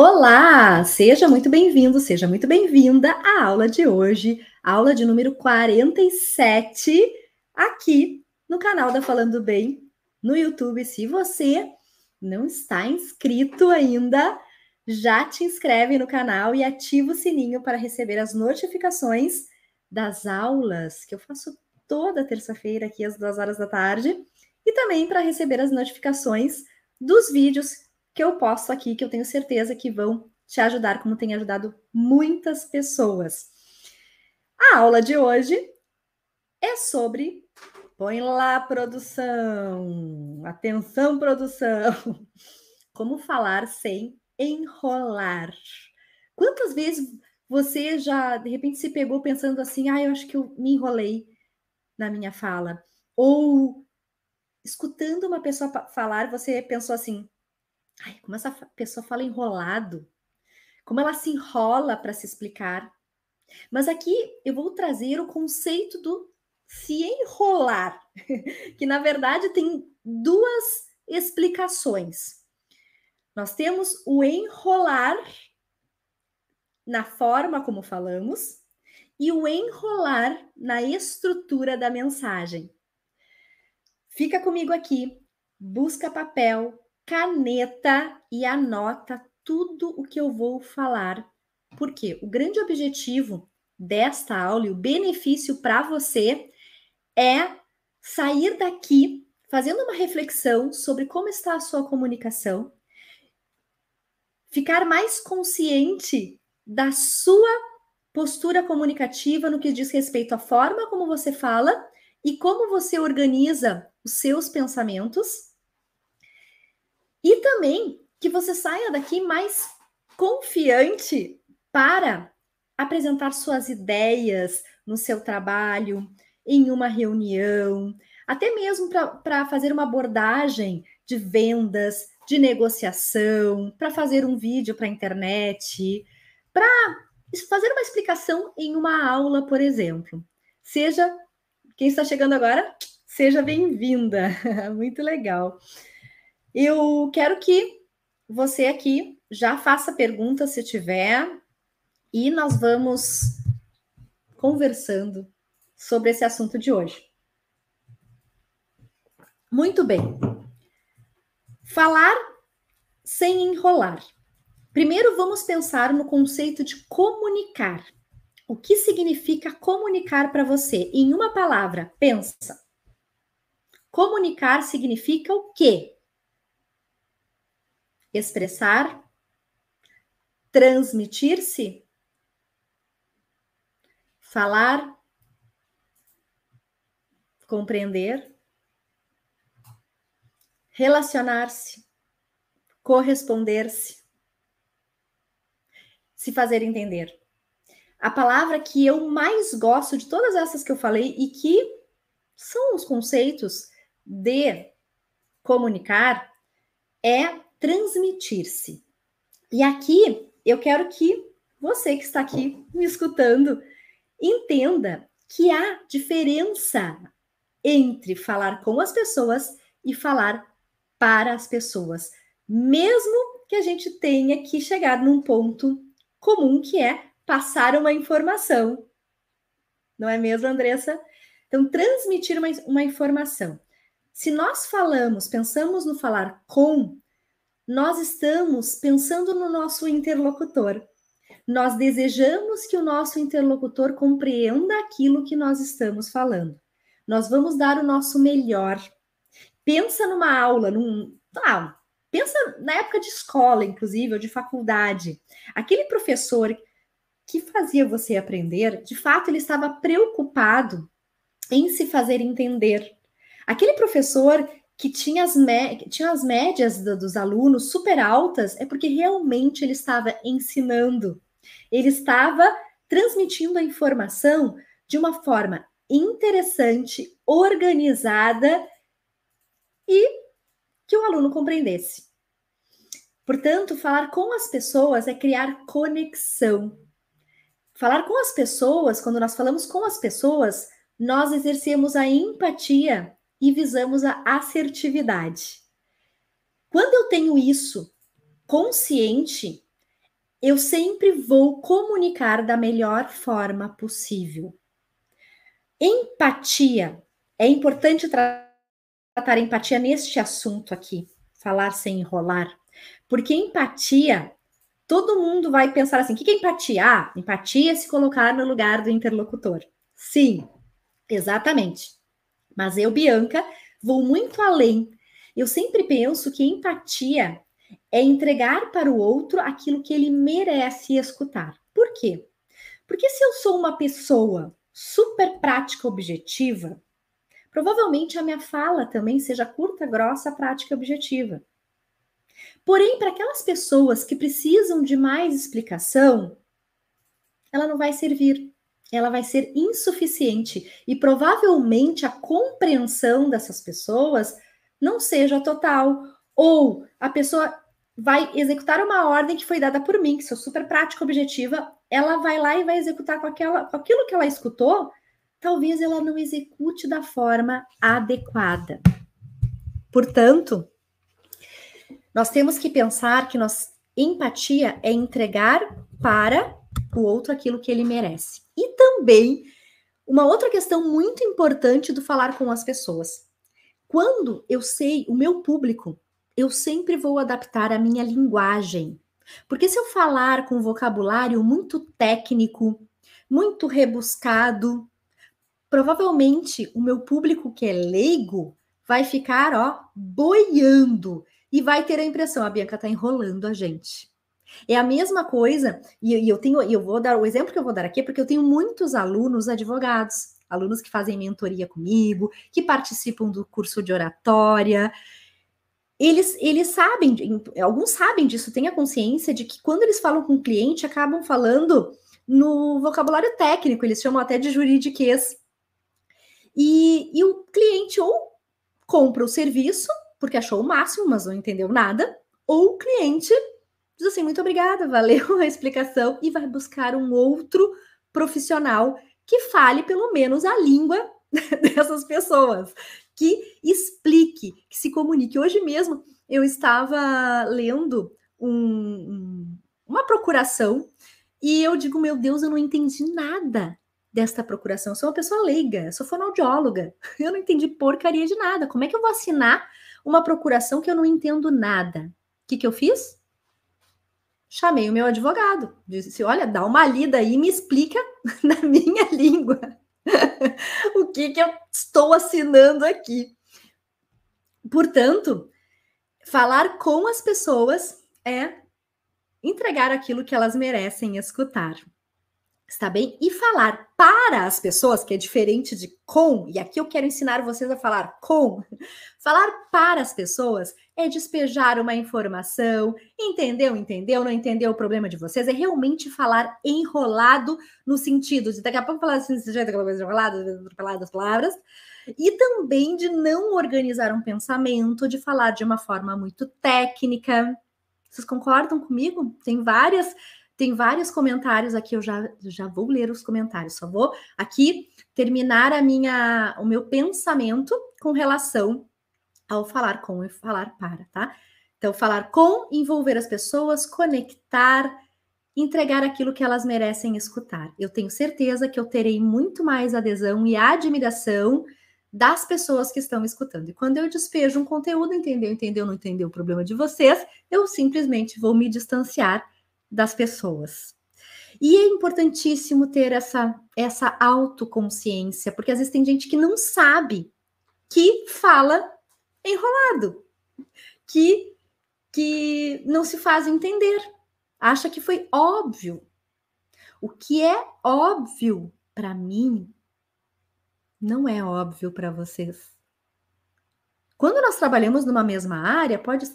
Olá, seja muito bem-vindo, seja muito bem-vinda à aula de hoje, aula de número 47, aqui no canal da Falando Bem, no YouTube. Se você não está inscrito ainda, já te inscreve no canal e ativa o sininho para receber as notificações das aulas que eu faço toda terça-feira aqui às duas horas da tarde e também para receber as notificações dos vídeos que eu posto aqui, que eu tenho certeza que vão te ajudar, como tem ajudado muitas pessoas. A aula de hoje é sobre. Põe lá, produção! Atenção, produção! Como falar sem enrolar. Quantas vezes você já, de repente, se pegou pensando assim, ah, eu acho que eu me enrolei na minha fala? Ou escutando uma pessoa falar, você pensou assim, ai, como essa pessoa fala enrolado, como ela se enrola para se explicar. Mas aqui eu vou trazer o conceito do se enrolar, que na verdade tem duas explicações. Nós temos o enrolar na forma como falamos e o enrolar na estrutura da mensagem. Fica comigo aqui, busca papel, caneta e anota tudo o que eu vou falar. Porque o grande objetivo desta aula e o benefício para você é sair daqui fazendo uma reflexão sobre como está a sua comunicação ficar mais consciente da sua postura comunicativa no que diz respeito à forma como você fala e como você organiza os seus pensamentos. E também que você saia daqui mais confiante para apresentar suas ideias no seu trabalho, em uma reunião, até mesmo para fazer uma abordagem de vendas, de negociação, para fazer um vídeo para a internet, para fazer uma explicação em uma aula, por exemplo. Seja quem está chegando agora, seja bem-vinda. Muito legal. Eu quero que você aqui já faça perguntas se tiver e nós vamos conversando sobre esse assunto de hoje. Muito bem. Falar sem enrolar. Primeiro, vamos pensar no conceito de comunicar. O que significa comunicar para você? Em uma palavra, pensa. Comunicar significa o quê? Expressar, transmitir-se, falar, compreender, relacionar-se, corresponder-se, se fazer entender. A palavra que eu mais gosto de todas essas que eu falei e que são os conceitos de comunicar é transmitir-se. E aqui eu quero que você que está aqui me escutando entenda que há diferença entre falar com as pessoas e falar para as pessoas, mesmo que a gente tenha que chegar num ponto comum que é passar uma informação. Não é mesmo, Andressa? Então, transmitir uma, uma informação. Se nós falamos, pensamos no falar com, nós estamos pensando no nosso interlocutor. Nós desejamos que o nosso interlocutor compreenda aquilo que nós estamos falando. Nós vamos dar o nosso melhor pensa numa aula, num. Ah, pensa na época de escola, inclusive, ou de faculdade. Aquele professor que fazia você aprender, de fato, ele estava preocupado em se fazer entender. Aquele professor que tinha as, tinha as médias do, dos alunos super altas, é porque realmente ele estava ensinando. Ele estava transmitindo a informação de uma forma interessante, organizada e que o aluno compreendesse. Portanto, falar com as pessoas é criar conexão. Falar com as pessoas, quando nós falamos com as pessoas, nós exercemos a empatia e visamos a assertividade. Quando eu tenho isso consciente, eu sempre vou comunicar da melhor forma possível. Empatia. É importante tratar empatia neste assunto aqui, falar sem enrolar, porque empatia, todo mundo vai pensar assim: o que é empatia? Ah, empatia é se colocar no lugar do interlocutor. Sim, exatamente. Mas eu, Bianca, vou muito além. Eu sempre penso que empatia é entregar para o outro aquilo que ele merece escutar. Por quê? Porque se eu sou uma pessoa super prática, objetiva, provavelmente a minha fala também seja curta, grossa, prática objetiva. Porém, para aquelas pessoas que precisam de mais explicação, ela não vai servir. Ela vai ser insuficiente e provavelmente a compreensão dessas pessoas não seja total. Ou a pessoa vai executar uma ordem que foi dada por mim, que sou super prática, objetiva, ela vai lá e vai executar com, aquela, com aquilo que ela escutou, talvez ela não execute da forma adequada. Portanto, nós temos que pensar que nós, empatia é entregar para o outro aquilo que ele merece. E também, uma outra questão muito importante do falar com as pessoas. Quando eu sei o meu público, eu sempre vou adaptar a minha linguagem. Porque se eu falar com vocabulário muito técnico, muito rebuscado, provavelmente o meu público que é leigo vai ficar, ó, boiando e vai ter a impressão, a Bianca tá enrolando a gente. É a mesma coisa, e eu tenho, eu vou dar o exemplo que eu vou dar aqui, porque eu tenho muitos alunos advogados, alunos que fazem mentoria comigo, que participam do curso de oratória, eles, eles sabem, alguns sabem disso, têm a consciência de que quando eles falam com o cliente, acabam falando no vocabulário técnico, eles chamam até de juridiquês. E, e o cliente ou compra o serviço, porque achou o máximo, mas não entendeu nada, ou o cliente diz assim: muito obrigada, valeu a explicação, e vai buscar um outro profissional que fale pelo menos a língua dessas pessoas que explique, que se comunique. Hoje mesmo eu estava lendo um, uma procuração e eu digo, meu Deus, eu não entendi nada desta procuração. Eu sou uma pessoa leiga, sou fonoaudióloga, eu não entendi porcaria de nada. Como é que eu vou assinar uma procuração que eu não entendo nada? O que, que eu fiz? Chamei o meu advogado. Disse: Olha, dá uma lida aí e me explica na minha língua. o que, que eu estou assinando aqui. Portanto, falar com as pessoas é entregar aquilo que elas merecem escutar. Está bem? E falar para as pessoas, que é diferente de com, e aqui eu quero ensinar vocês a falar com. Falar para as pessoas é despejar uma informação, entendeu, entendeu, não entendeu o problema de vocês, é realmente falar enrolado no sentido de daqui a pouco falar assim, desse jeito, aquela coisa enrolada, atropelada palavras, e também de não organizar um pensamento, de falar de uma forma muito técnica. Vocês concordam comigo? Tem várias tem vários comentários aqui, eu já, já vou ler os comentários, só vou aqui terminar a minha, o meu pensamento com relação ao falar com e falar para, tá? Então, falar com, envolver as pessoas, conectar, entregar aquilo que elas merecem escutar. Eu tenho certeza que eu terei muito mais adesão e admiração das pessoas que estão escutando. E quando eu despejo um conteúdo, entendeu, entendeu, não entendeu o problema de vocês, eu simplesmente vou me distanciar das pessoas. E é importantíssimo ter essa, essa autoconsciência, porque às vezes tem gente que não sabe que fala enrolado, que, que não se faz entender, acha que foi óbvio. O que é óbvio para mim não é óbvio para vocês. Quando nós trabalhamos numa mesma área, pode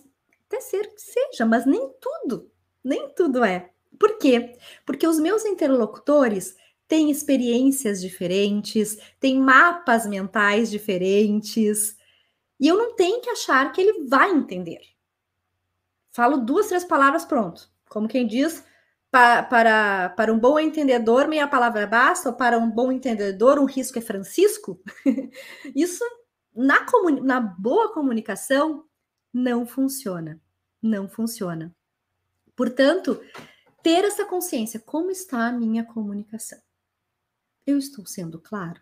até ser que seja, mas nem tudo nem tudo é. Por quê? Porque os meus interlocutores têm experiências diferentes, têm mapas mentais diferentes, e eu não tenho que achar que ele vai entender. Falo duas, três palavras, pronto. Como quem diz, para, para, para um bom entendedor, meia palavra basta, ou para um bom entendedor, um risco é Francisco. Isso, na, na boa comunicação, não funciona. Não funciona. Portanto, ter essa consciência. Como está a minha comunicação? Eu estou sendo claro?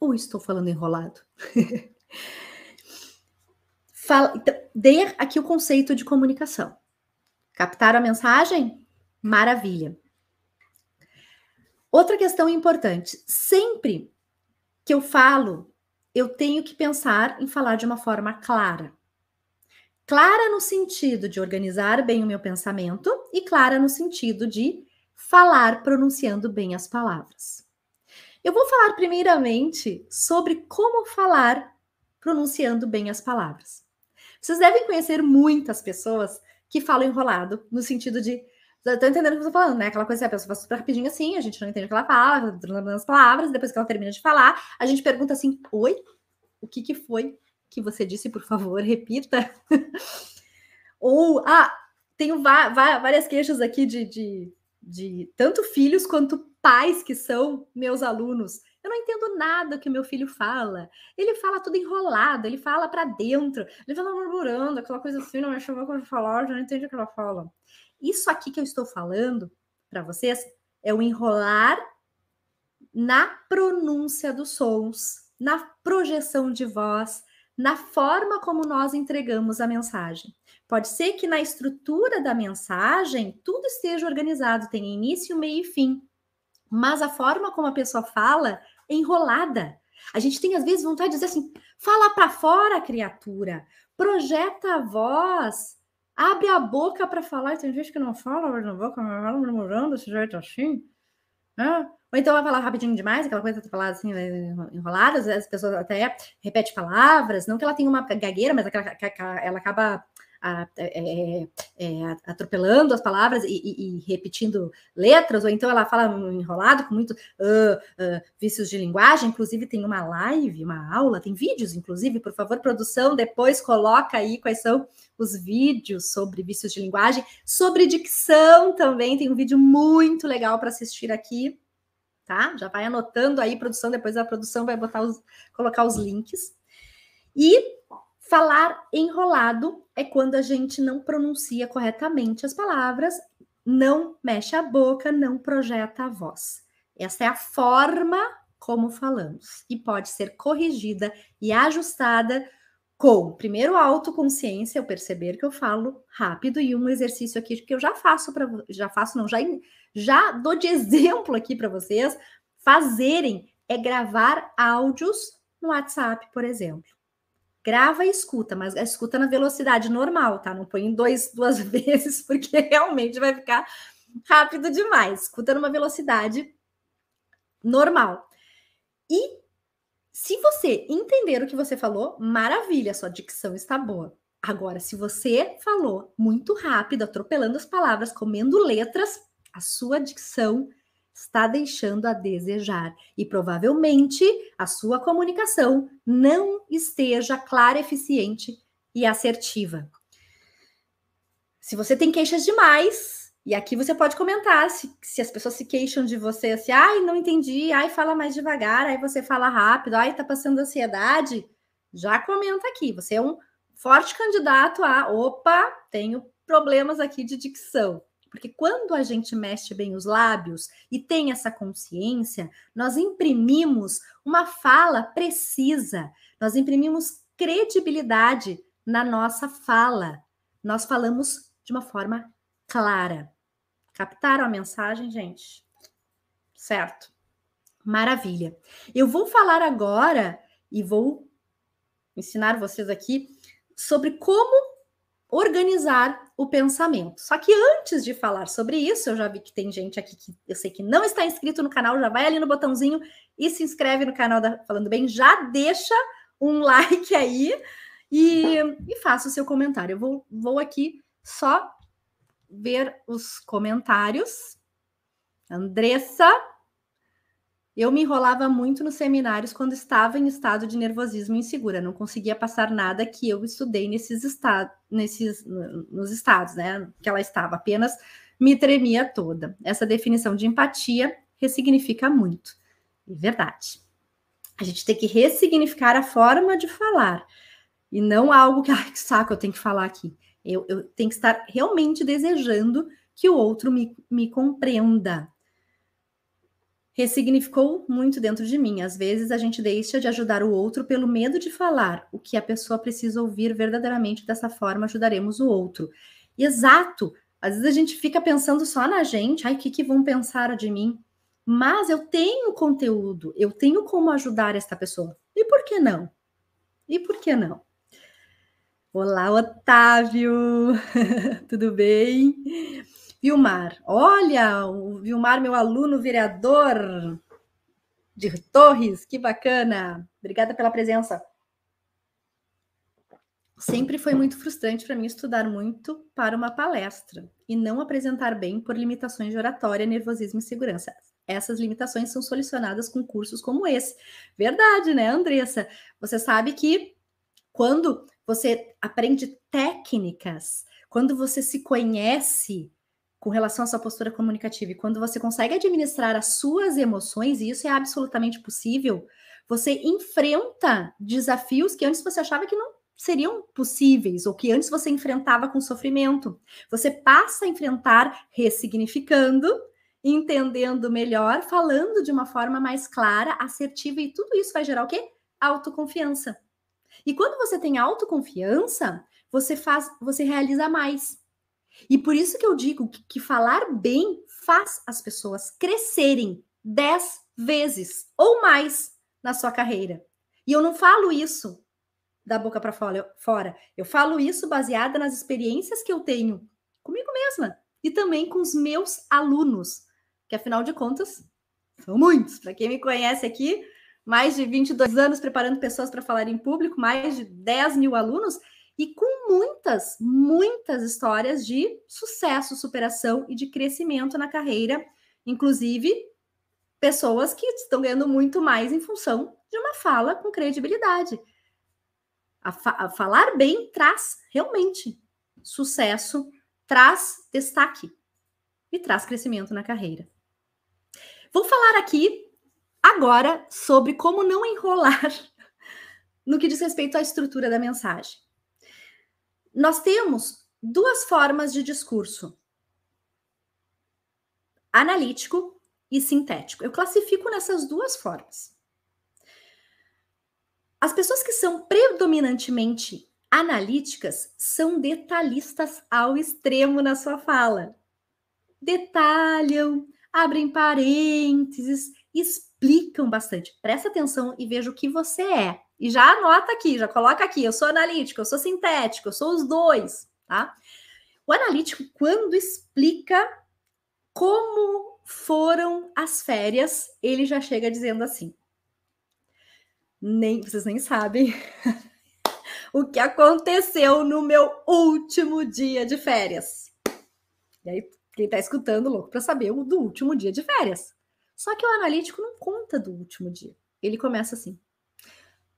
Ou estou falando enrolado? Fala, então, dê aqui o conceito de comunicação. Captaram a mensagem? Maravilha. Outra questão importante: sempre que eu falo, eu tenho que pensar em falar de uma forma clara. Clara no sentido de organizar bem o meu pensamento e clara no sentido de falar pronunciando bem as palavras. Eu vou falar primeiramente sobre como falar pronunciando bem as palavras. Vocês devem conhecer muitas pessoas que falam enrolado, no sentido de. Tô entendendo o que eu tô falando, né? Aquela coisa que a pessoa fala super rapidinho assim, a gente não entende o que ela fala, as palavras, depois que ela termina de falar, a gente pergunta assim: Oi? O que, que foi que você disse, por favor, repita? Ou, ah, tenho várias queixas aqui de, de, de tanto filhos quanto pais que são meus alunos. Eu não entendo nada que meu filho fala. Ele fala tudo enrolado, ele fala para dentro, ele fala murmurando, aquela coisa assim, não me chamou para falar, já não entende o que ela fala. Isso aqui que eu estou falando para vocês é o enrolar na pronúncia dos sons, na projeção de voz, na forma como nós entregamos a mensagem. Pode ser que na estrutura da mensagem tudo esteja organizado, tenha início, meio e fim. Mas a forma como a pessoa fala enrolada. A gente tem às vezes vontade de dizer assim: fala para fora, criatura, projeta a voz, abre a boca para falar. Tem gente que não fala, abre a boca, murmurando desse jeito assim. Né? Ou então vai falar rapidinho demais, aquela coisa que falar assim, enrolada, às vezes as pessoas até repetem palavras, não que ela tenha uma gagueira, mas ela acaba a, é, é, é, atropelando as palavras e, e, e, repetindo letras, ou então ela fala enrolado com muito uh, uh, vícios de linguagem. Inclusive, tem uma live, uma aula, tem vídeos, inclusive, por favor, produção, depois coloca aí quais são os vídeos sobre vícios de linguagem, sobre dicção também. Tem um vídeo muito legal para assistir aqui. Tá? Já vai anotando aí, produção, depois a produção vai botar os, colocar os links. E Falar enrolado é quando a gente não pronuncia corretamente as palavras, não mexe a boca, não projeta a voz. Essa é a forma como falamos e pode ser corrigida e ajustada com, primeiro, autoconsciência, eu perceber que eu falo rápido e um exercício aqui que eu já faço para já faço não, já já dou de exemplo aqui para vocês fazerem é gravar áudios no WhatsApp, por exemplo grava e escuta, mas escuta na velocidade normal, tá? Não põe em dois, duas vezes, porque realmente vai ficar rápido demais. Escuta numa velocidade normal. E se você entender o que você falou, maravilha, sua dicção está boa. Agora, se você falou muito rápido, atropelando as palavras, comendo letras, a sua dicção está deixando a desejar e provavelmente a sua comunicação não esteja clara, eficiente e assertiva. Se você tem queixas demais, e aqui você pode comentar se, se as pessoas se queixam de você assim, ai, não entendi, ai, fala mais devagar, aí você fala rápido, ai, tá passando ansiedade, já comenta aqui. Você é um forte candidato a, opa, tenho problemas aqui de dicção. Porque quando a gente mexe bem os lábios e tem essa consciência, nós imprimimos uma fala precisa, nós imprimimos credibilidade na nossa fala. Nós falamos de uma forma clara. Captaram a mensagem, gente? Certo. Maravilha. Eu vou falar agora e vou ensinar vocês aqui sobre como organizar o pensamento. Só que antes de falar sobre isso, eu já vi que tem gente aqui que eu sei que não está inscrito no canal, já vai ali no botãozinho e se inscreve no canal da Falando Bem, já deixa um like aí e, e faça o seu comentário. Eu vou, vou aqui só ver os comentários. Andressa, eu me enrolava muito nos seminários quando estava em estado de nervosismo insegura, não conseguia passar nada que eu estudei nesses estados, nesses nos estados, né? Que ela estava, apenas me tremia toda. Essa definição de empatia ressignifica muito. É verdade. A gente tem que ressignificar a forma de falar. E não algo que, ai, que saco, eu tenho que falar aqui. Eu, eu tenho que estar realmente desejando que o outro me, me compreenda. Ressignificou muito dentro de mim. Às vezes a gente deixa de ajudar o outro pelo medo de falar o que a pessoa precisa ouvir verdadeiramente. Dessa forma, ajudaremos o outro. E exato. Às vezes a gente fica pensando só na gente. Ai, o que, que vão pensar de mim? Mas eu tenho conteúdo, eu tenho como ajudar esta pessoa. E por que não? E por que não? Olá, Otávio! Tudo bem? Vilmar, olha, o Vilmar, meu aluno vereador de Torres, que bacana! Obrigada pela presença. Sempre foi muito frustrante para mim estudar muito para uma palestra e não apresentar bem por limitações de oratória, nervosismo e segurança. Essas limitações são solucionadas com cursos como esse. Verdade, né, Andressa? Você sabe que quando você aprende técnicas, quando você se conhece com relação à sua postura comunicativa e quando você consegue administrar as suas emoções, e isso é absolutamente possível, você enfrenta desafios que antes você achava que não seriam possíveis ou que antes você enfrentava com sofrimento. Você passa a enfrentar ressignificando, entendendo melhor, falando de uma forma mais clara, assertiva e tudo isso vai gerar o quê? Autoconfiança. E quando você tem autoconfiança, você faz, você realiza mais. E por isso que eu digo que, que falar bem faz as pessoas crescerem dez vezes ou mais na sua carreira. E eu não falo isso da boca para fora. Eu falo isso baseada nas experiências que eu tenho comigo mesma e também com os meus alunos, que afinal de contas são muitos. Para quem me conhece aqui, mais de 22 anos preparando pessoas para falar em público, mais de 10 mil alunos, e com muitas, muitas histórias de sucesso, superação e de crescimento na carreira, inclusive pessoas que estão ganhando muito mais em função de uma fala com credibilidade. A, fa a falar bem traz realmente sucesso, traz destaque e traz crescimento na carreira. Vou falar aqui Agora, sobre como não enrolar no que diz respeito à estrutura da mensagem. Nós temos duas formas de discurso: analítico e sintético. Eu classifico nessas duas formas. As pessoas que são predominantemente analíticas são detalhistas ao extremo na sua fala. Detalham, abrem parênteses, explicam bastante. Presta atenção e veja o que você é. E já anota aqui, já coloca aqui. Eu sou analítico, eu sou sintético, eu sou os dois, tá? O analítico, quando explica como foram as férias, ele já chega dizendo assim. Nem vocês nem sabem o que aconteceu no meu último dia de férias. E aí, quem tá escutando, louco para saber o do último dia de férias. Só que o analítico não conta do último dia. Ele começa assim: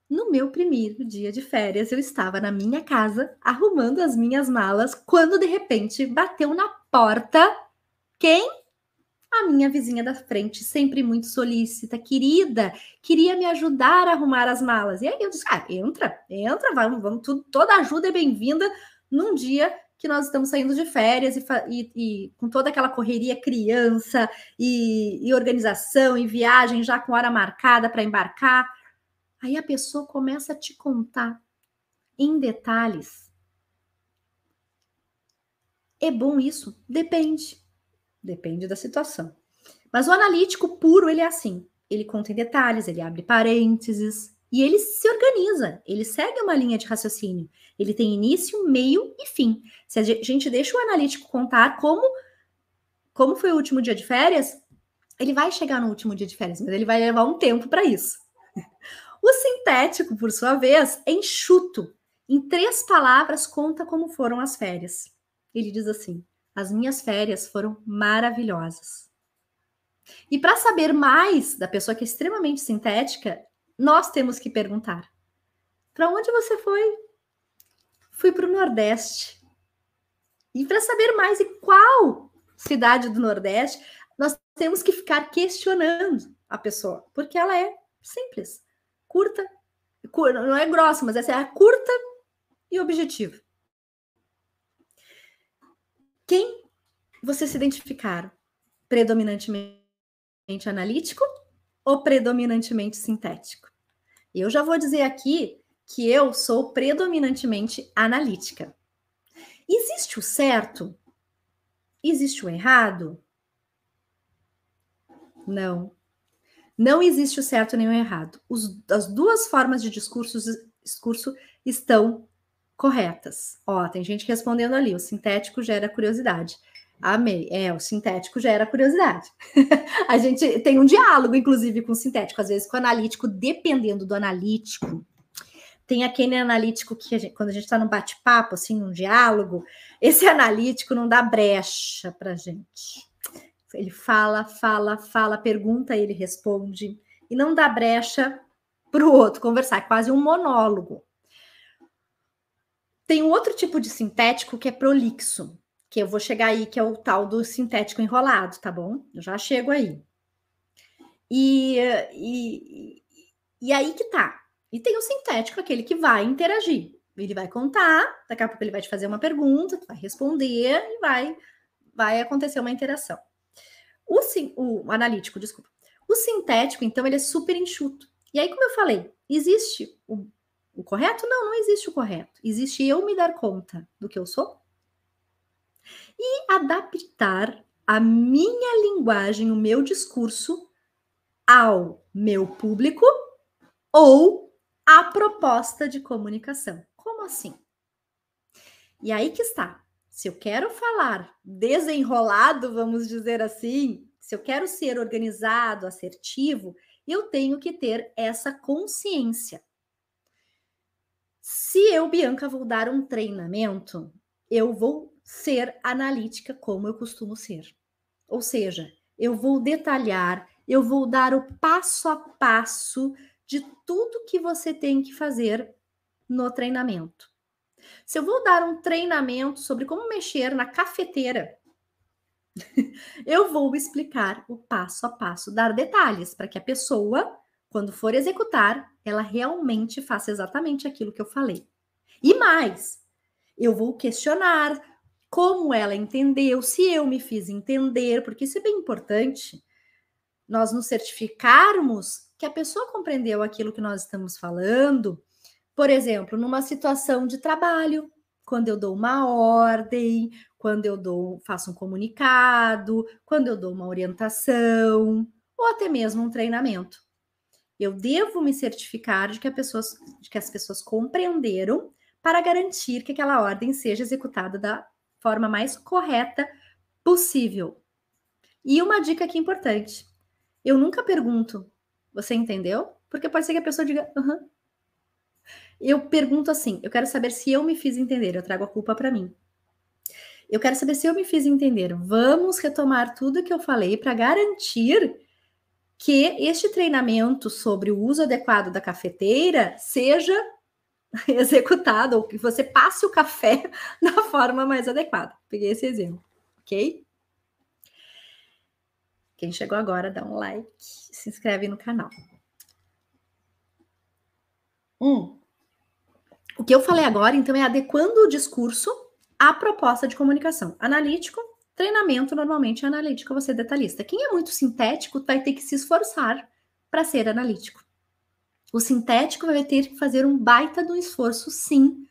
No meu primeiro dia de férias, eu estava na minha casa arrumando as minhas malas quando de repente bateu na porta quem? A minha vizinha da frente, sempre muito solícita, querida, queria me ajudar a arrumar as malas. E aí eu disse: ah, entra, entra, vamos, vamos, tudo, toda ajuda é bem-vinda num dia que nós estamos saindo de férias e, e, e com toda aquela correria criança e, e organização e viagem já com hora marcada para embarcar. Aí a pessoa começa a te contar em detalhes. É bom isso? Depende. Depende da situação. Mas o analítico puro, ele é assim. Ele conta em detalhes, ele abre parênteses, e ele se organiza, ele segue uma linha de raciocínio. Ele tem início, meio e fim. Se a gente deixa o analítico contar como, como foi o último dia de férias, ele vai chegar no último dia de férias, mas ele vai levar um tempo para isso. O sintético, por sua vez, é enxuto. Em três palavras, conta como foram as férias. Ele diz assim: As minhas férias foram maravilhosas. E para saber mais da pessoa que é extremamente sintética, nós temos que perguntar: para onde você foi? Fui para o Nordeste. E para saber mais e qual cidade do Nordeste, nós temos que ficar questionando a pessoa, porque ela é simples, curta, não é grossa, mas essa é a curta e objetivo. Quem você se identificar? Predominantemente analítico ou predominantemente sintético? Eu já vou dizer aqui que eu sou predominantemente analítica. Existe o certo? Existe o errado? Não. Não existe o certo nem o errado. Os, as duas formas de discurso, discurso estão corretas. Ó, tem gente respondendo ali, o sintético gera curiosidade. Amei. É, o sintético gera curiosidade. a gente tem um diálogo, inclusive, com o sintético, às vezes com o analítico, dependendo do analítico. Tem aquele analítico que, a gente, quando a gente está num bate-papo, assim, num diálogo, esse analítico não dá brecha para gente. Ele fala, fala, fala, pergunta, ele responde, e não dá brecha para o outro conversar, é quase um monólogo. Tem um outro tipo de sintético que é prolixo, que eu vou chegar aí, que é o tal do sintético enrolado, tá bom? Eu já chego aí. E, e, e aí que tá. E tem o sintético, aquele que vai interagir. Ele vai contar, daqui a pouco ele vai te fazer uma pergunta, tu vai responder e vai, vai acontecer uma interação. O, o analítico, desculpa. O sintético, então, ele é super enxuto. E aí, como eu falei, existe o, o correto? Não, não existe o correto. Existe eu me dar conta do que eu sou e adaptar a minha linguagem, o meu discurso ao meu público ou à proposta de comunicação. Como assim? E aí que está. Se eu quero falar desenrolado, vamos dizer assim, se eu quero ser organizado, assertivo, eu tenho que ter essa consciência. Se eu, Bianca, vou dar um treinamento, eu vou ser analítica como eu costumo ser. Ou seja, eu vou detalhar, eu vou dar o passo a passo de tudo que você tem que fazer no treinamento. Se eu vou dar um treinamento sobre como mexer na cafeteira, eu vou explicar o passo a passo, dar detalhes para que a pessoa, quando for executar, ela realmente faça exatamente aquilo que eu falei. E mais, eu vou questionar como ela entendeu, se eu me fiz entender, porque isso é bem importante. Nós nos certificarmos que a pessoa compreendeu aquilo que nós estamos falando por exemplo, numa situação de trabalho, quando eu dou uma ordem, quando eu dou, faço um comunicado, quando eu dou uma orientação, ou até mesmo um treinamento. Eu devo me certificar de que, de que as pessoas compreenderam para garantir que aquela ordem seja executada da forma mais correta possível. E uma dica aqui importante: eu nunca pergunto, você entendeu? Porque pode ser que a pessoa diga, aham, eu pergunto assim: eu quero saber se eu me fiz entender, eu trago a culpa para mim. Eu quero saber se eu me fiz entender. Vamos retomar tudo que eu falei para garantir que este treinamento sobre o uso adequado da cafeteira seja executado, ou que você passe o café da forma mais adequada. Peguei esse exemplo, ok? Quem chegou agora, dá um like, se inscreve no canal. Um, o que eu falei agora, então, é adequando o discurso à proposta de comunicação. Analítico, treinamento, normalmente é analítico, você é detalhista. Quem é muito sintético vai ter que se esforçar para ser analítico. O sintético vai ter que fazer um baita do esforço, sim,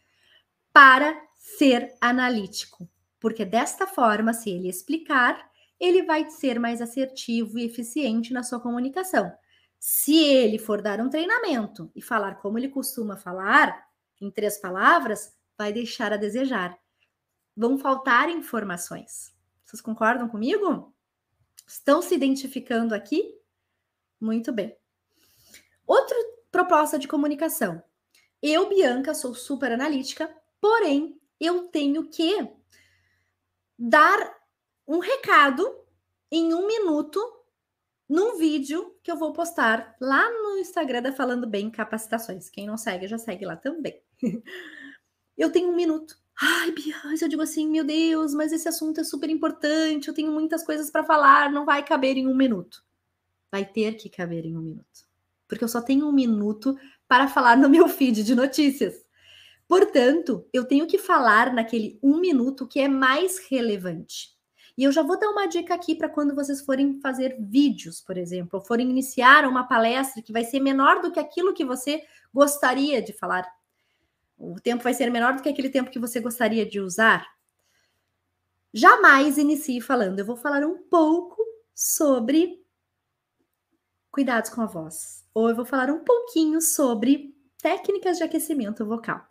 para ser analítico. Porque desta forma, se ele explicar, ele vai ser mais assertivo e eficiente na sua comunicação. Se ele for dar um treinamento e falar como ele costuma falar, em três palavras, vai deixar a desejar. Vão faltar informações. Vocês concordam comigo? Estão se identificando aqui? Muito bem. Outra proposta de comunicação. Eu, Bianca, sou super analítica, porém, eu tenho que dar um recado em um minuto num vídeo que eu vou postar lá no Instagram da Falando Bem Capacitações. Quem não segue, já segue lá também. eu tenho um minuto. Ai, Bianca, eu digo assim, meu Deus, mas esse assunto é super importante, eu tenho muitas coisas para falar, não vai caber em um minuto. Vai ter que caber em um minuto. Porque eu só tenho um minuto para falar no meu feed de notícias. Portanto, eu tenho que falar naquele um minuto que é mais relevante. E eu já vou dar uma dica aqui para quando vocês forem fazer vídeos, por exemplo, ou forem iniciar uma palestra que vai ser menor do que aquilo que você gostaria de falar. O tempo vai ser menor do que aquele tempo que você gostaria de usar. Jamais inicie falando. Eu vou falar um pouco sobre cuidados com a voz. Ou eu vou falar um pouquinho sobre técnicas de aquecimento vocal.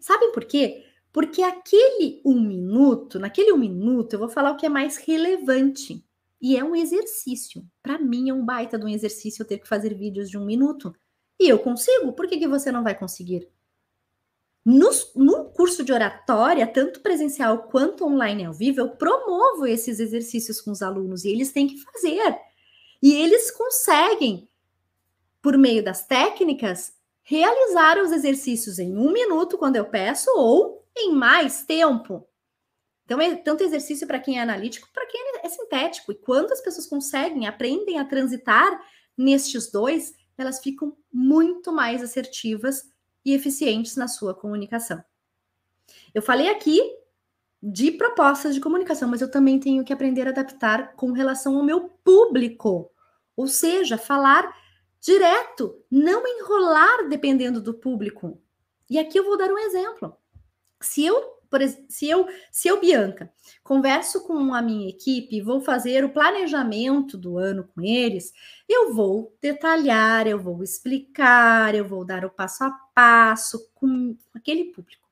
Sabem por quê? Porque aquele um minuto, naquele um minuto, eu vou falar o que é mais relevante. E é um exercício. Para mim, é um baita de um exercício eu ter que fazer vídeos de um minuto. E eu consigo. Por que, que você não vai conseguir? No, no curso de oratória, tanto presencial quanto online ao vivo, eu promovo esses exercícios com os alunos e eles têm que fazer. E eles conseguem, por meio das técnicas, realizar os exercícios em um minuto, quando eu peço, ou em mais tempo. Então, é tanto exercício para quem é analítico, para quem é sintético. E quando as pessoas conseguem, aprendem a transitar nestes dois, elas ficam muito mais assertivas e eficientes na sua comunicação. Eu falei aqui de propostas de comunicação, mas eu também tenho que aprender a adaptar com relação ao meu público. Ou seja, falar direto, não enrolar dependendo do público. E aqui eu vou dar um exemplo. Se eu, se eu, se eu Bianca, converso com a minha equipe, vou fazer o planejamento do ano com eles, eu vou detalhar, eu vou explicar, eu vou dar o passo a passo com aquele público.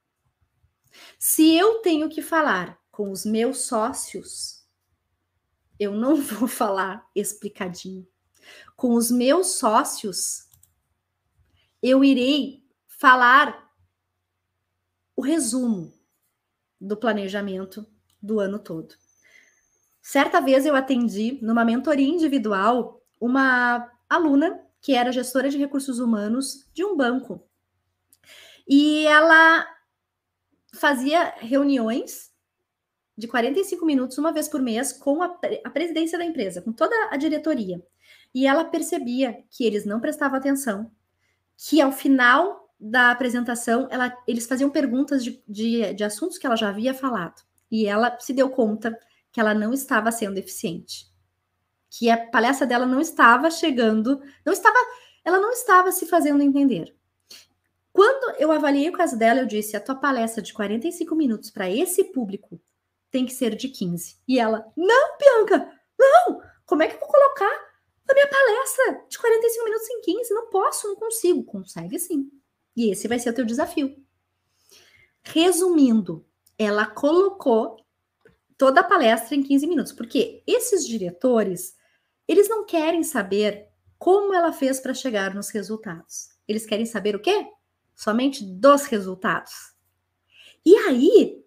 Se eu tenho que falar com os meus sócios, eu não vou falar explicadinho com os meus sócios, eu irei falar o resumo do planejamento do ano todo. Certa vez eu atendi numa mentoria individual uma aluna que era gestora de recursos humanos de um banco. E ela fazia reuniões de 45 minutos uma vez por mês com a, a presidência da empresa, com toda a diretoria. E ela percebia que eles não prestavam atenção, que ao final da apresentação ela, eles faziam perguntas de, de, de assuntos que ela já havia falado. E ela se deu conta que ela não estava sendo eficiente. Que a palestra dela não estava chegando, não estava, ela não estava se fazendo entender. Quando eu avaliei o caso dela, eu disse: a tua palestra de 45 minutos para esse público tem que ser de 15. E ela: não, Bianca, não! Como é que eu vou colocar a minha palestra de 45 minutos em 15. Não posso, não consigo. Consegue sim. E esse vai ser o teu desafio. Resumindo, ela colocou toda a palestra em 15 minutos, porque esses diretores, eles não querem saber como ela fez para chegar nos resultados. Eles querem saber o quê? Somente dos resultados. E aí,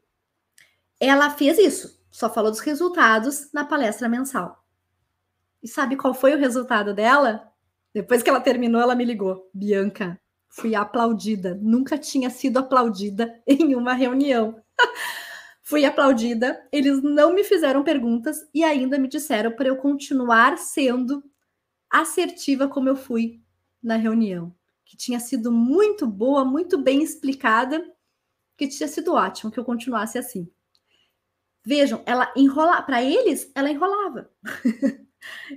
ela fez isso, só falou dos resultados na palestra mensal. E sabe qual foi o resultado dela? Depois que ela terminou, ela me ligou. Bianca, fui aplaudida. Nunca tinha sido aplaudida em uma reunião. fui aplaudida, eles não me fizeram perguntas e ainda me disseram para eu continuar sendo assertiva como eu fui na reunião, que tinha sido muito boa, muito bem explicada, que tinha sido ótimo que eu continuasse assim. Vejam, ela enrola, para eles, ela enrolava.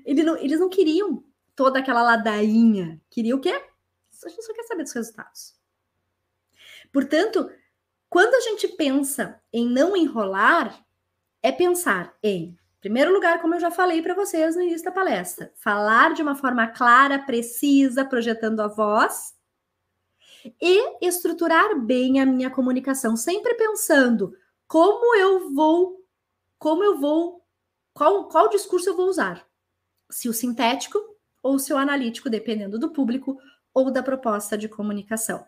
Ele não, eles não queriam toda aquela ladainha. Queriam o quê? A gente só quer saber dos resultados. Portanto, quando a gente pensa em não enrolar, é pensar em, primeiro lugar, como eu já falei para vocês no início da palestra, falar de uma forma clara, precisa, projetando a voz e estruturar bem a minha comunicação, sempre pensando como eu vou, como eu vou, qual, qual discurso eu vou usar se o sintético ou se o analítico, dependendo do público ou da proposta de comunicação.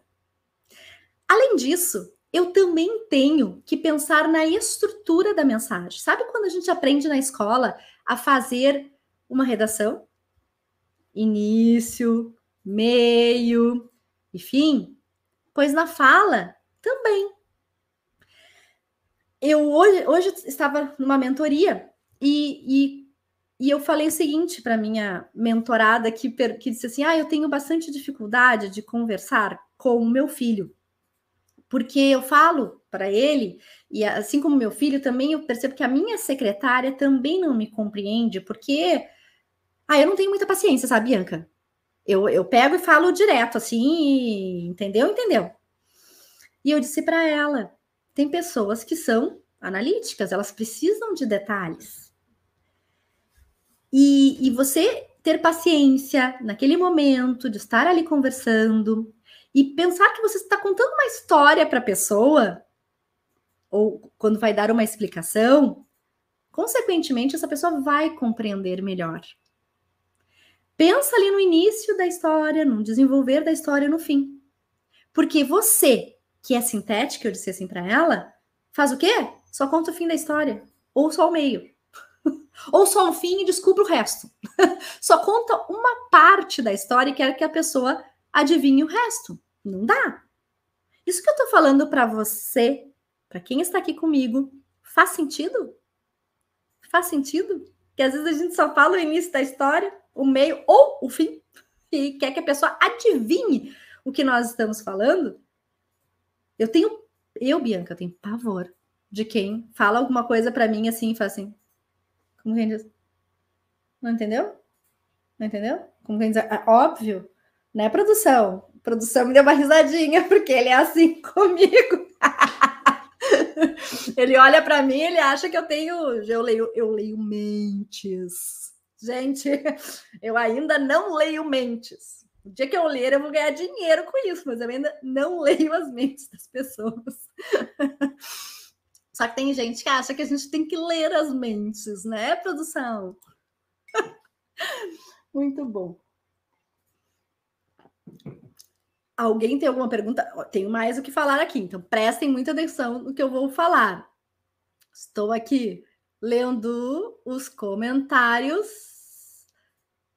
Além disso, eu também tenho que pensar na estrutura da mensagem. Sabe quando a gente aprende na escola a fazer uma redação? Início, meio e fim? Pois na fala também. Eu hoje, hoje estava numa mentoria e, e e eu falei o seguinte para minha mentorada que, que disse assim: Ah, eu tenho bastante dificuldade de conversar com o meu filho. Porque eu falo para ele, e assim como meu filho, também eu percebo que a minha secretária também não me compreende, porque ah, eu não tenho muita paciência, sabe, Bianca? Eu, eu pego e falo direto, assim, entendeu? Entendeu? E eu disse para ela: tem pessoas que são analíticas, elas precisam de detalhes. E, e você ter paciência naquele momento de estar ali conversando e pensar que você está contando uma história para a pessoa, ou quando vai dar uma explicação, consequentemente, essa pessoa vai compreender melhor. Pensa ali no início da história, no desenvolver da história no fim. Porque você, que é sintética, eu disse assim para ela, faz o quê? Só conta o fim da história, ou só o meio. Ou só o fim e descubra o resto. só conta uma parte da história e quer que a pessoa adivinhe o resto. Não dá. Isso que eu tô falando para você, para quem está aqui comigo, faz sentido? Faz sentido? Que às vezes a gente só fala o início da história, o meio ou o fim, e quer que a pessoa adivinhe o que nós estamos falando. Eu tenho, eu, Bianca, eu tenho pavor de quem fala alguma coisa para mim assim, faz assim. Como quem diz? Não entendeu? Não entendeu? Como quem diz? É óbvio, né, produção? produção me deu uma risadinha, porque ele é assim comigo. ele olha para mim, ele acha que eu tenho, eu leio, eu leio mentes. Gente, eu ainda não leio mentes. O dia que eu ler, eu vou ganhar dinheiro com isso, mas eu ainda não leio as mentes das pessoas. Só que tem gente que acha que a gente tem que ler as mentes, né, produção? Muito bom. Alguém tem alguma pergunta? Tenho mais o que falar aqui, então prestem muita atenção no que eu vou falar. Estou aqui lendo os comentários.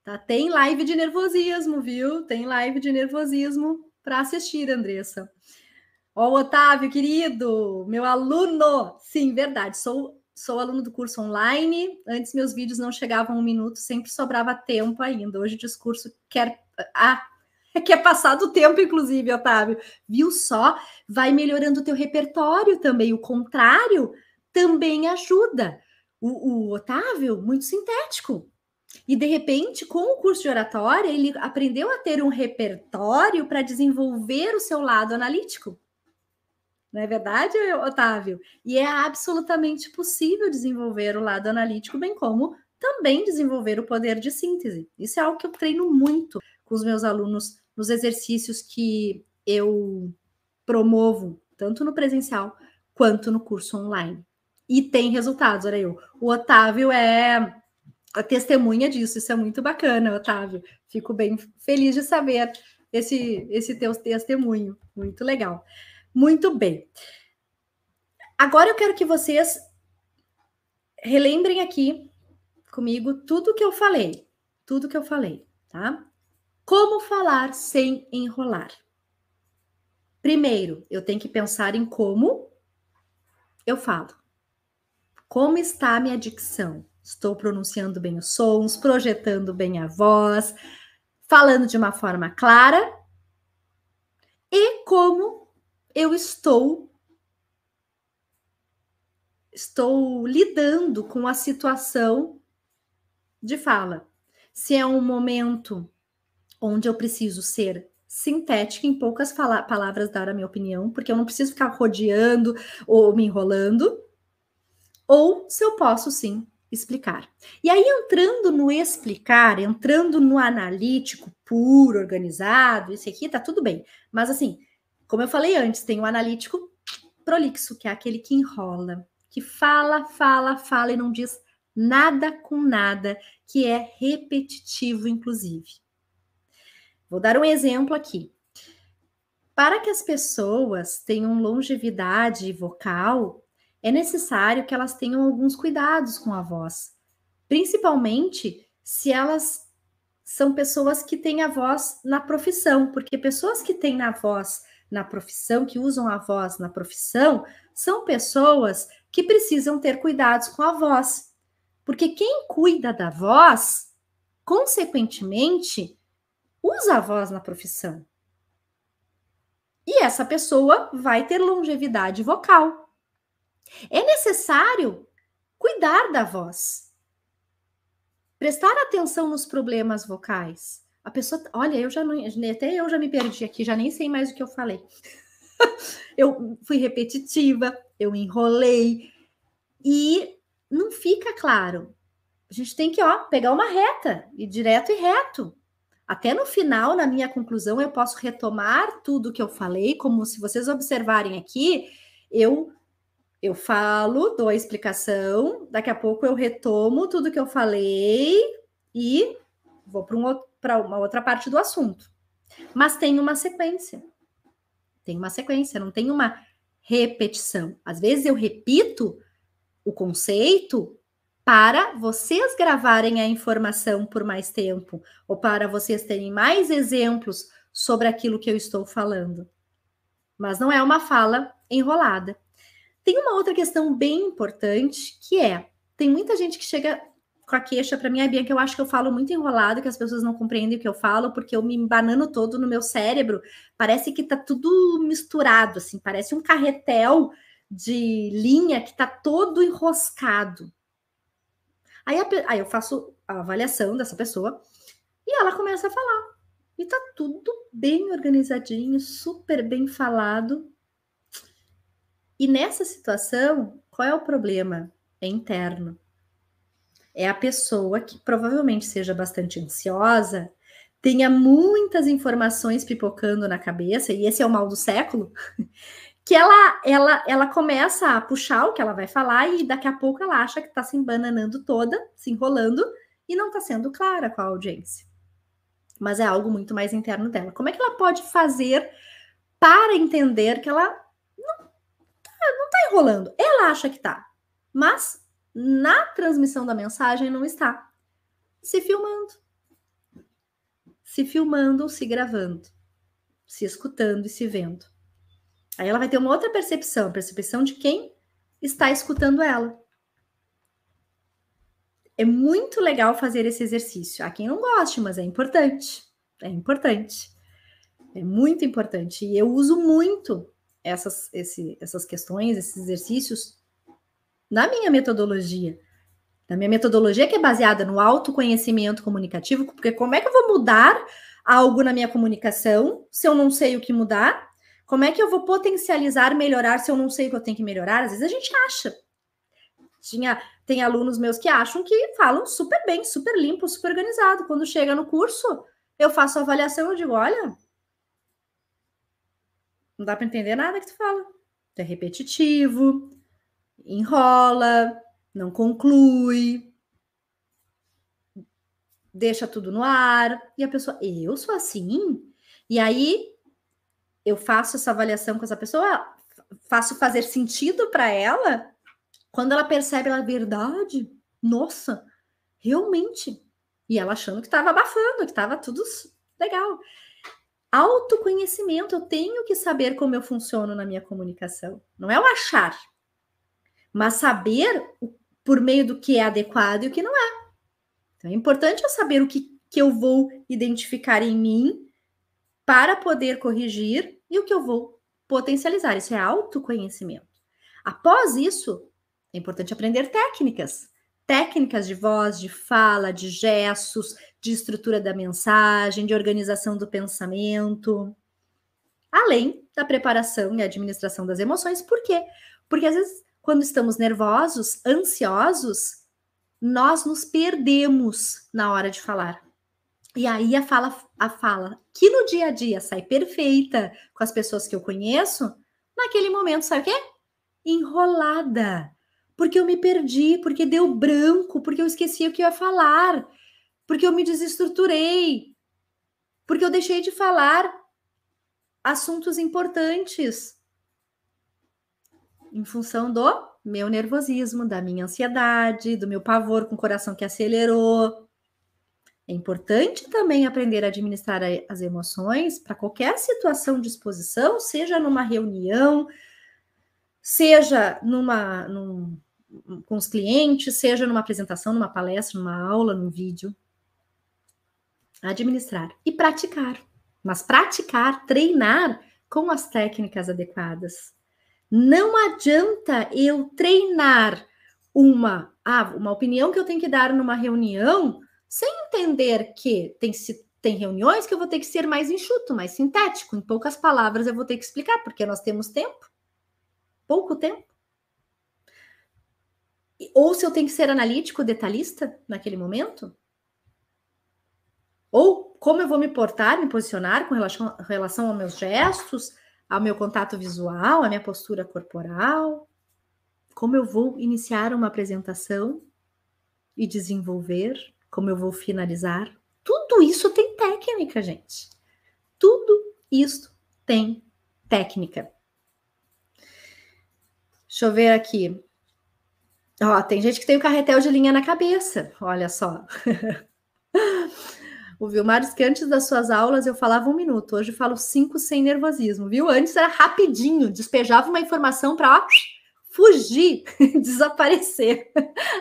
Tá? Tem live de nervosismo, viu? Tem live de nervosismo para assistir, Andressa. Ó, o Otávio, querido, meu aluno. Sim, verdade. Sou sou aluno do curso online. Antes meus vídeos não chegavam um minuto, sempre sobrava tempo ainda. Hoje o discurso quer ah, que é passado o tempo, inclusive, Otávio. Viu só? Vai melhorando o teu repertório também. O contrário também ajuda. O, o Otávio, muito sintético. E de repente, com o curso de oratória, ele aprendeu a ter um repertório para desenvolver o seu lado analítico. Não é verdade, Otávio? E é absolutamente possível desenvolver o lado analítico, bem como também desenvolver o poder de síntese. Isso é algo que eu treino muito com os meus alunos nos exercícios que eu promovo, tanto no presencial quanto no curso online. E tem resultados, olha eu. O Otávio é a testemunha disso, isso é muito bacana, Otávio. Fico bem feliz de saber esse, esse teu testemunho. Muito legal. Muito bem. Agora eu quero que vocês relembrem aqui comigo tudo que eu falei. Tudo que eu falei, tá? Como falar sem enrolar? Primeiro, eu tenho que pensar em como eu falo. Como está a minha dicção? Estou pronunciando bem os sons, projetando bem a voz, falando de uma forma clara? E como eu estou estou lidando com a situação de fala? Se é um momento onde eu preciso ser sintética, em poucas palavras dar a minha opinião, porque eu não preciso ficar rodeando ou me enrolando, ou se eu posso sim explicar. E aí, entrando no explicar, entrando no analítico puro, organizado, esse aqui tá tudo bem. Mas assim, como eu falei antes, tem o analítico prolixo, que é aquele que enrola, que fala, fala, fala e não diz nada com nada, que é repetitivo, inclusive. Vou dar um exemplo aqui. Para que as pessoas tenham longevidade vocal, é necessário que elas tenham alguns cuidados com a voz, principalmente se elas são pessoas que têm a voz na profissão, porque pessoas que têm na voz na profissão, que usam a voz na profissão, são pessoas que precisam ter cuidados com a voz. Porque quem cuida da voz, consequentemente, usa a voz na profissão. E essa pessoa vai ter longevidade vocal. É necessário cuidar da voz. Prestar atenção nos problemas vocais. A pessoa, olha, eu já não, até eu já me perdi aqui, já nem sei mais o que eu falei. eu fui repetitiva, eu enrolei e não fica claro. A gente tem que, ó, pegar uma reta e direto e reto. Até no final, na minha conclusão, eu posso retomar tudo que eu falei, como se vocês observarem aqui, eu eu falo, dou a explicação, daqui a pouco eu retomo tudo que eu falei e vou para um, uma outra parte do assunto. Mas tem uma sequência. Tem uma sequência, não tem uma repetição. Às vezes eu repito o conceito para vocês gravarem a informação por mais tempo, ou para vocês terem mais exemplos sobre aquilo que eu estou falando. Mas não é uma fala enrolada. Tem uma outra questão bem importante que é: tem muita gente que chega com a queixa para mim, a Bianca, eu acho que eu falo muito enrolado, que as pessoas não compreendem o que eu falo, porque eu me embanano todo no meu cérebro. Parece que tá tudo misturado, assim, parece um carretel de linha que tá todo enroscado. Aí, a, aí eu faço a avaliação dessa pessoa e ela começa a falar. E tá tudo bem organizadinho, super bem falado. E nessa situação, qual é o problema? É interno. É a pessoa que provavelmente seja bastante ansiosa, tenha muitas informações pipocando na cabeça, e esse é o mal do século, que ela, ela, ela começa a puxar o que ela vai falar e daqui a pouco ela acha que está se embananando toda, se enrolando, e não está sendo clara com a audiência. Mas é algo muito mais interno dela. Como é que ela pode fazer para entender que ela não está enrolando. Ela acha que está, mas na transmissão da mensagem não está. Se filmando. Se filmando ou se gravando. Se escutando e se vendo. Aí ela vai ter uma outra percepção, a percepção de quem está escutando ela. É muito legal fazer esse exercício. Há quem não goste, mas é importante. É importante. É muito importante. E eu uso muito essas, esse, essas questões, esses exercícios na minha metodologia. Na minha metodologia que é baseada no autoconhecimento comunicativo, porque como é que eu vou mudar algo na minha comunicação se eu não sei o que mudar? Como é que eu vou potencializar, melhorar se eu não sei o que eu tenho que melhorar? Às vezes a gente acha. Tinha, tem alunos meus que acham que falam super bem, super limpo, super organizado. Quando chega no curso, eu faço a avaliação e digo: olha, não dá para entender nada que tu fala. Tu é repetitivo, enrola, não conclui, deixa tudo no ar. E a pessoa, eu sou assim? E aí eu faço essa avaliação com essa pessoa, faço fazer sentido para ela. Quando ela percebe a verdade, nossa, realmente. E ela achando que estava abafando, que estava tudo legal. Autoconhecimento, eu tenho que saber como eu funciono na minha comunicação. Não é o achar, mas saber por meio do que é adequado e o que não é. Então é importante eu saber o que, que eu vou identificar em mim para poder corrigir e o que eu vou potencializar. Isso é autoconhecimento. Após isso, é importante aprender técnicas técnicas de voz, de fala, de gestos, de estrutura da mensagem, de organização do pensamento, além da preparação e administração das emoções. Por quê? Porque às vezes, quando estamos nervosos, ansiosos, nós nos perdemos na hora de falar. E aí a fala, a fala que no dia a dia sai perfeita com as pessoas que eu conheço, naquele momento sai o quê? Enrolada porque eu me perdi, porque deu branco, porque eu esqueci o que eu ia falar, porque eu me desestruturei, porque eu deixei de falar assuntos importantes em função do meu nervosismo, da minha ansiedade, do meu pavor com o coração que acelerou. É importante também aprender a administrar as emoções para qualquer situação de exposição, seja numa reunião, seja numa, num, com os clientes, seja numa apresentação, numa palestra, numa aula, num vídeo. Administrar e praticar. Mas praticar, treinar com as técnicas adequadas. Não adianta eu treinar uma, ah, uma opinião que eu tenho que dar numa reunião sem entender que tem, tem reuniões que eu vou ter que ser mais enxuto, mais sintético. Em poucas palavras eu vou ter que explicar, porque nós temos tempo, pouco tempo. Ou se eu tenho que ser analítico, detalhista naquele momento. Ou como eu vou me portar, me posicionar com relação, relação aos meus gestos, ao meu contato visual, à minha postura corporal, como eu vou iniciar uma apresentação e desenvolver, como eu vou finalizar. Tudo isso tem técnica, gente. Tudo isso tem técnica. Deixa eu ver aqui. Ó, tem gente que tem o carretel de linha na cabeça. Olha só. O Vilmar diz que antes das suas aulas eu falava um minuto, hoje falo cinco sem nervosismo, viu? Antes era rapidinho, despejava uma informação para fugir, desaparecer.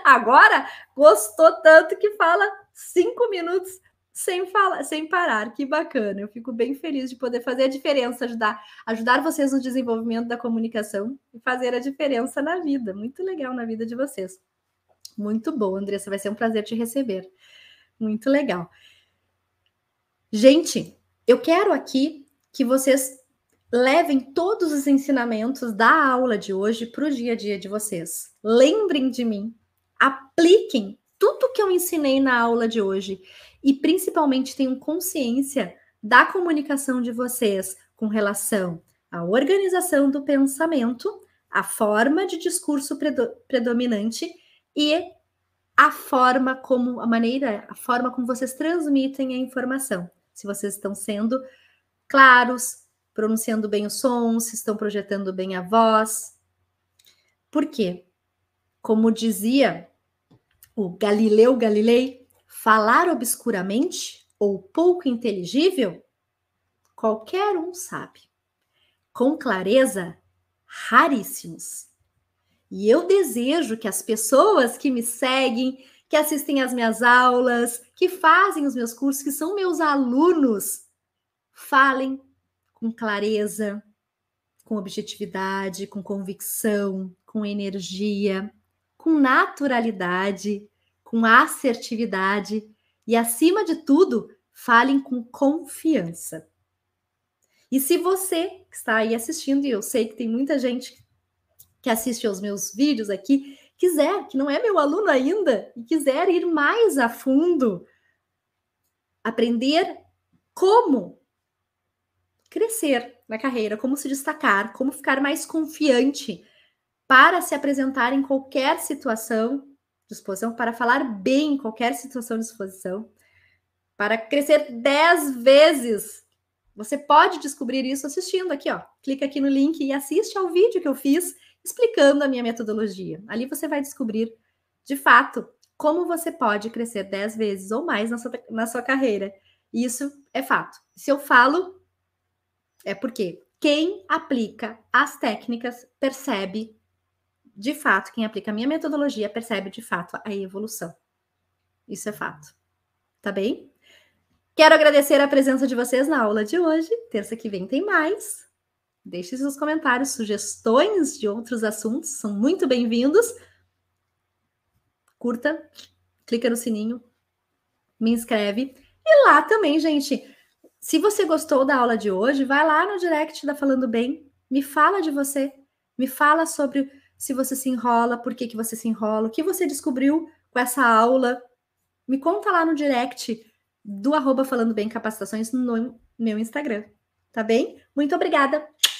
Agora gostou tanto que fala cinco minutos sem falar, sem parar. Que bacana! Eu fico bem feliz de poder fazer a diferença, ajudar, ajudar vocês no desenvolvimento da comunicação e fazer a diferença na vida. Muito legal na vida de vocês. Muito bom, Andressa. Vai ser um prazer te receber. Muito legal. Gente, eu quero aqui que vocês levem todos os ensinamentos da aula de hoje para o dia a dia de vocês. Lembrem de mim, apliquem tudo que eu ensinei na aula de hoje. E principalmente tenham consciência da comunicação de vocês com relação à organização do pensamento, a forma de discurso predominante e a forma como a maneira, a forma como vocês transmitem a informação se vocês estão sendo claros, pronunciando bem o som, se estão projetando bem a voz. Por quê? Como dizia o Galileu Galilei, falar obscuramente ou pouco inteligível, qualquer um sabe. Com clareza, raríssimos. E eu desejo que as pessoas que me seguem, que assistem às minhas aulas, que fazem os meus cursos, que são meus alunos, falem com clareza, com objetividade, com convicção, com energia, com naturalidade, com assertividade e, acima de tudo, falem com confiança. E se você que está aí assistindo, e eu sei que tem muita gente que assiste aos meus vídeos aqui, quiser, que não é meu aluno ainda, e quiser ir mais a fundo, aprender como crescer na carreira, como se destacar, como ficar mais confiante para se apresentar em qualquer situação de exposição, para falar bem em qualquer situação de exposição, para crescer dez vezes. Você pode descobrir isso assistindo aqui, ó. Clica aqui no link e assiste ao vídeo que eu fiz explicando a minha metodologia. Ali você vai descobrir, de fato, como você pode crescer 10 vezes ou mais na sua, na sua carreira. Isso é fato. Se eu falo, é porque quem aplica as técnicas percebe de fato, quem aplica a minha metodologia percebe de fato a evolução. Isso é fato. Tá bem? Quero agradecer a presença de vocês na aula de hoje. Terça que vem tem mais. Deixe seus comentários, sugestões de outros assuntos, são muito bem-vindos. Curta, clica no sininho, me inscreve. E lá também, gente, se você gostou da aula de hoje, vai lá no direct da Falando Bem, me fala de você, me fala sobre se você se enrola, por que, que você se enrola, o que você descobriu com essa aula. Me conta lá no direct do arroba Falando Bem Capacitações no meu Instagram, tá bem? Muito obrigada!